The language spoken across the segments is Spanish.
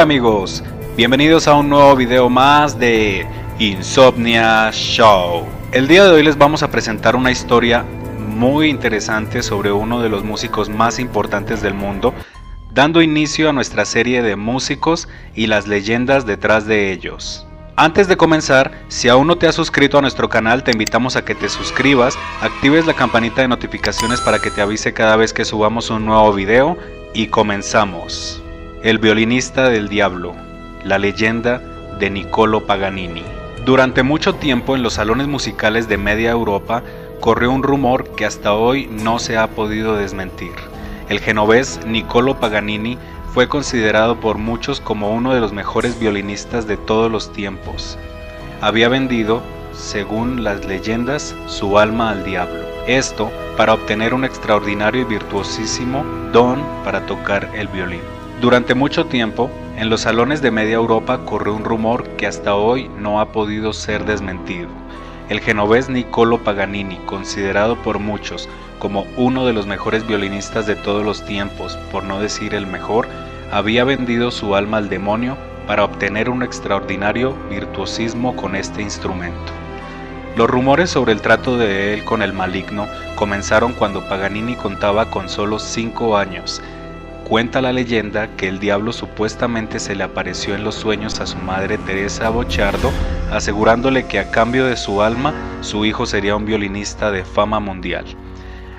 Hola amigos, bienvenidos a un nuevo video más de Insomnia Show. El día de hoy les vamos a presentar una historia muy interesante sobre uno de los músicos más importantes del mundo, dando inicio a nuestra serie de músicos y las leyendas detrás de ellos. Antes de comenzar, si aún no te has suscrito a nuestro canal, te invitamos a que te suscribas, actives la campanita de notificaciones para que te avise cada vez que subamos un nuevo video y comenzamos. El violinista del diablo, la leyenda de Niccolo Paganini. Durante mucho tiempo en los salones musicales de media Europa corrió un rumor que hasta hoy no se ha podido desmentir. El genovés Niccolo Paganini fue considerado por muchos como uno de los mejores violinistas de todos los tiempos. Había vendido, según las leyendas, su alma al diablo. Esto para obtener un extraordinario y virtuosísimo don para tocar el violín. Durante mucho tiempo, en los salones de media Europa corrió un rumor que hasta hoy no ha podido ser desmentido. El genovés Niccolo Paganini, considerado por muchos como uno de los mejores violinistas de todos los tiempos, por no decir el mejor, había vendido su alma al demonio para obtener un extraordinario virtuosismo con este instrumento. Los rumores sobre el trato de él con el maligno comenzaron cuando Paganini contaba con solo 5 años Cuenta la leyenda que el diablo supuestamente se le apareció en los sueños a su madre Teresa Bochardo, asegurándole que a cambio de su alma su hijo sería un violinista de fama mundial.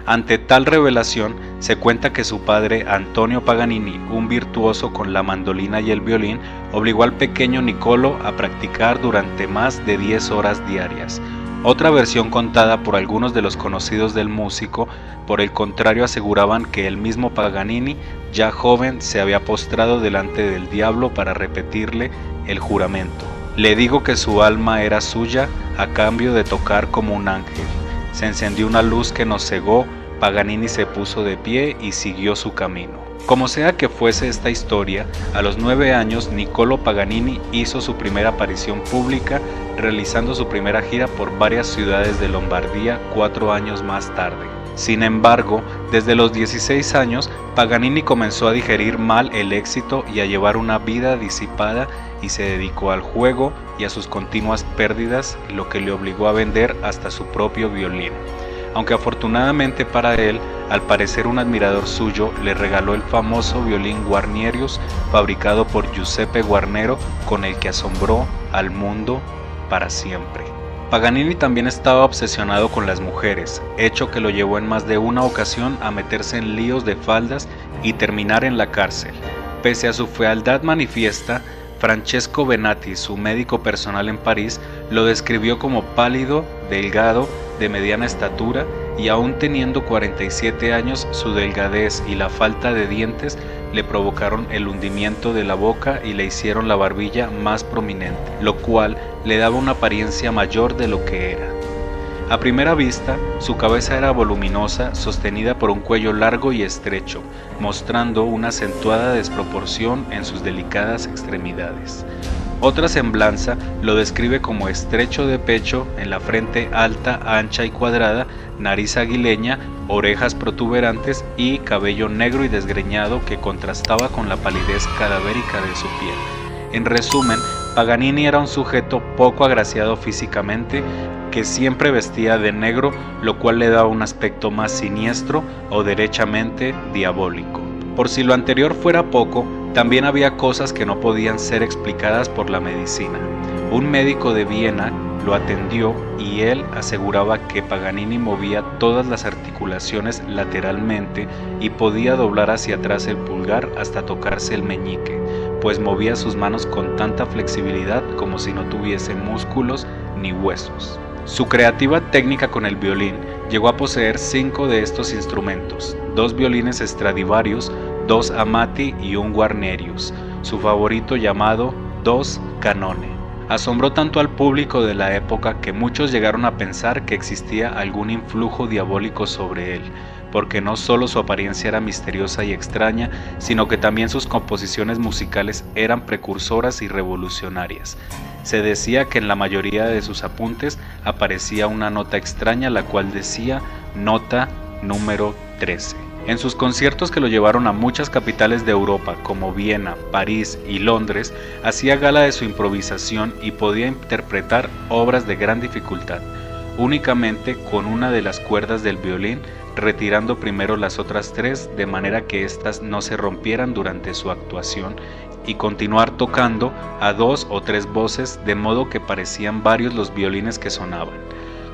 Ante tal revelación, se cuenta que su padre, Antonio Paganini, un virtuoso con la mandolina y el violín, obligó al pequeño Nicolo a practicar durante más de 10 horas diarias, otra versión contada por algunos de los conocidos del músico, por el contrario, aseguraban que el mismo Paganini, ya joven, se había postrado delante del diablo para repetirle el juramento. Le digo que su alma era suya a cambio de tocar como un ángel. Se encendió una luz que nos cegó, Paganini se puso de pie y siguió su camino. Como sea que fuese esta historia, a los nueve años Niccolo Paganini hizo su primera aparición pública realizando su primera gira por varias ciudades de Lombardía cuatro años más tarde. Sin embargo, desde los 16 años, Paganini comenzó a digerir mal el éxito y a llevar una vida disipada y se dedicó al juego y a sus continuas pérdidas, lo que le obligó a vender hasta su propio violín aunque afortunadamente para él, al parecer un admirador suyo le regaló el famoso violín Guarnierius fabricado por Giuseppe Guarnero con el que asombró al mundo para siempre. Paganini también estaba obsesionado con las mujeres, hecho que lo llevó en más de una ocasión a meterse en líos de faldas y terminar en la cárcel. Pese a su fealdad manifiesta, Francesco Benatti, su médico personal en París, lo describió como pálido, delgado, de mediana estatura y aún teniendo 47 años su delgadez y la falta de dientes le provocaron el hundimiento de la boca y le hicieron la barbilla más prominente, lo cual le daba una apariencia mayor de lo que era. A primera vista, su cabeza era voluminosa, sostenida por un cuello largo y estrecho, mostrando una acentuada desproporción en sus delicadas extremidades. Otra semblanza lo describe como estrecho de pecho, en la frente alta, ancha y cuadrada, nariz aguileña, orejas protuberantes y cabello negro y desgreñado que contrastaba con la palidez cadavérica de su piel. En resumen, Paganini era un sujeto poco agraciado físicamente, que siempre vestía de negro, lo cual le daba un aspecto más siniestro o derechamente diabólico. Por si lo anterior fuera poco, también había cosas que no podían ser explicadas por la medicina. Un médico de Viena lo atendió y él aseguraba que Paganini movía todas las articulaciones lateralmente y podía doblar hacia atrás el pulgar hasta tocarse el meñique, pues movía sus manos con tanta flexibilidad como si no tuviese músculos ni huesos. Su creativa técnica con el violín llegó a poseer cinco de estos instrumentos, dos violines Stradivarius, dos Amati y un Guarnerius, su favorito llamado Dos Canone. Asombró tanto al público de la época que muchos llegaron a pensar que existía algún influjo diabólico sobre él, porque no solo su apariencia era misteriosa y extraña, sino que también sus composiciones musicales eran precursoras y revolucionarias. Se decía que en la mayoría de sus apuntes aparecía una nota extraña la cual decía nota número 13. En sus conciertos que lo llevaron a muchas capitales de Europa como Viena, París y Londres, hacía gala de su improvisación y podía interpretar obras de gran dificultad, únicamente con una de las cuerdas del violín, retirando primero las otras tres de manera que éstas no se rompieran durante su actuación y continuar tocando a dos o tres voces de modo que parecían varios los violines que sonaban.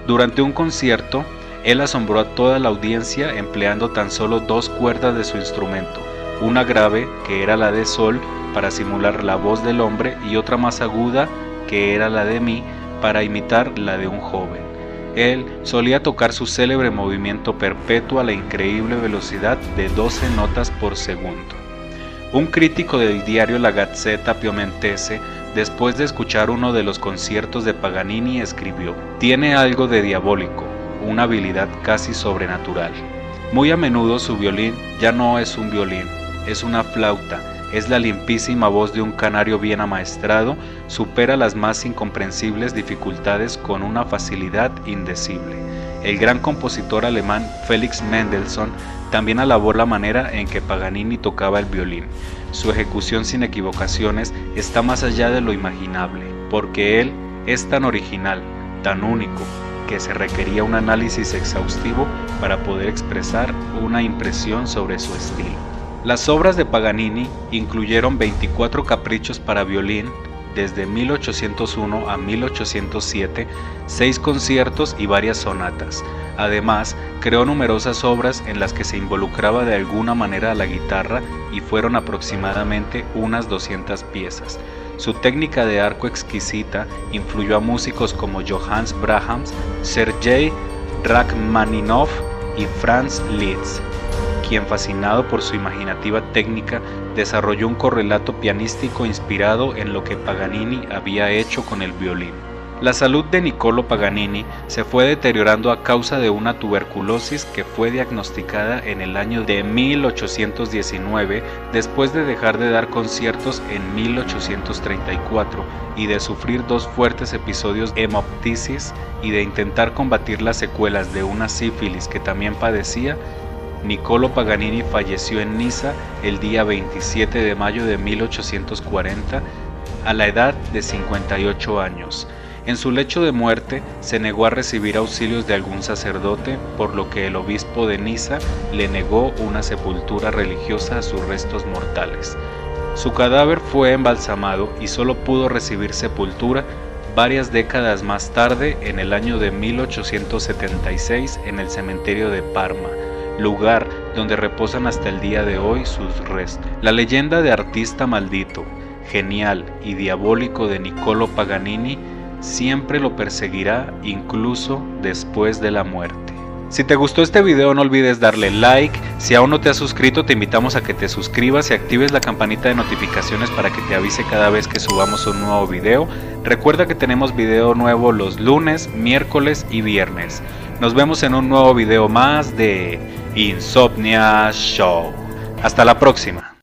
Durante un concierto, él asombró a toda la audiencia empleando tan solo dos cuerdas de su instrumento, una grave, que era la de sol, para simular la voz del hombre, y otra más aguda, que era la de mí, para imitar la de un joven. Él solía tocar su célebre movimiento perpetuo a la increíble velocidad de 12 notas por segundo. Un crítico del diario La Gazzetta Piemontese, después de escuchar uno de los conciertos de Paganini, escribió, Tiene algo de diabólico, una habilidad casi sobrenatural. Muy a menudo su violín ya no es un violín, es una flauta, es la limpísima voz de un canario bien amaestrado, supera las más incomprensibles dificultades con una facilidad indecible. El gran compositor alemán Felix Mendelssohn también alabó la manera en que Paganini tocaba el violín. Su ejecución sin equivocaciones está más allá de lo imaginable, porque él es tan original, tan único, que se requería un análisis exhaustivo para poder expresar una impresión sobre su estilo. Las obras de Paganini incluyeron 24 caprichos para violín desde 1801 a 1807, seis conciertos y varias sonatas. Además, creó numerosas obras en las que se involucraba de alguna manera a la guitarra y fueron aproximadamente unas 200 piezas. Su técnica de arco exquisita influyó a músicos como Johannes Brahms, Sergei Rachmaninoff y Franz Liszt, quien fascinado por su imaginativa técnica desarrolló un correlato pianístico inspirado en lo que Paganini había hecho con el violín. La salud de Niccolo Paganini se fue deteriorando a causa de una tuberculosis que fue diagnosticada en el año de 1819 después de dejar de dar conciertos en 1834 y de sufrir dos fuertes episodios de hemoptisis y de intentar combatir las secuelas de una sífilis que también padecía. Niccolo Paganini falleció en Niza el día 27 de mayo de 1840 a la edad de 58 años. En su lecho de muerte se negó a recibir auxilios de algún sacerdote, por lo que el obispo de Niza le negó una sepultura religiosa a sus restos mortales. Su cadáver fue embalsamado y solo pudo recibir sepultura varias décadas más tarde, en el año de 1876, en el cementerio de Parma, lugar donde reposan hasta el día de hoy sus restos. La leyenda de artista maldito, genial y diabólico de Niccolo Paganini siempre lo perseguirá incluso después de la muerte. Si te gustó este video no olvides darle like, si aún no te has suscrito te invitamos a que te suscribas y actives la campanita de notificaciones para que te avise cada vez que subamos un nuevo video. Recuerda que tenemos video nuevo los lunes, miércoles y viernes. Nos vemos en un nuevo video más de Insomnia Show. Hasta la próxima.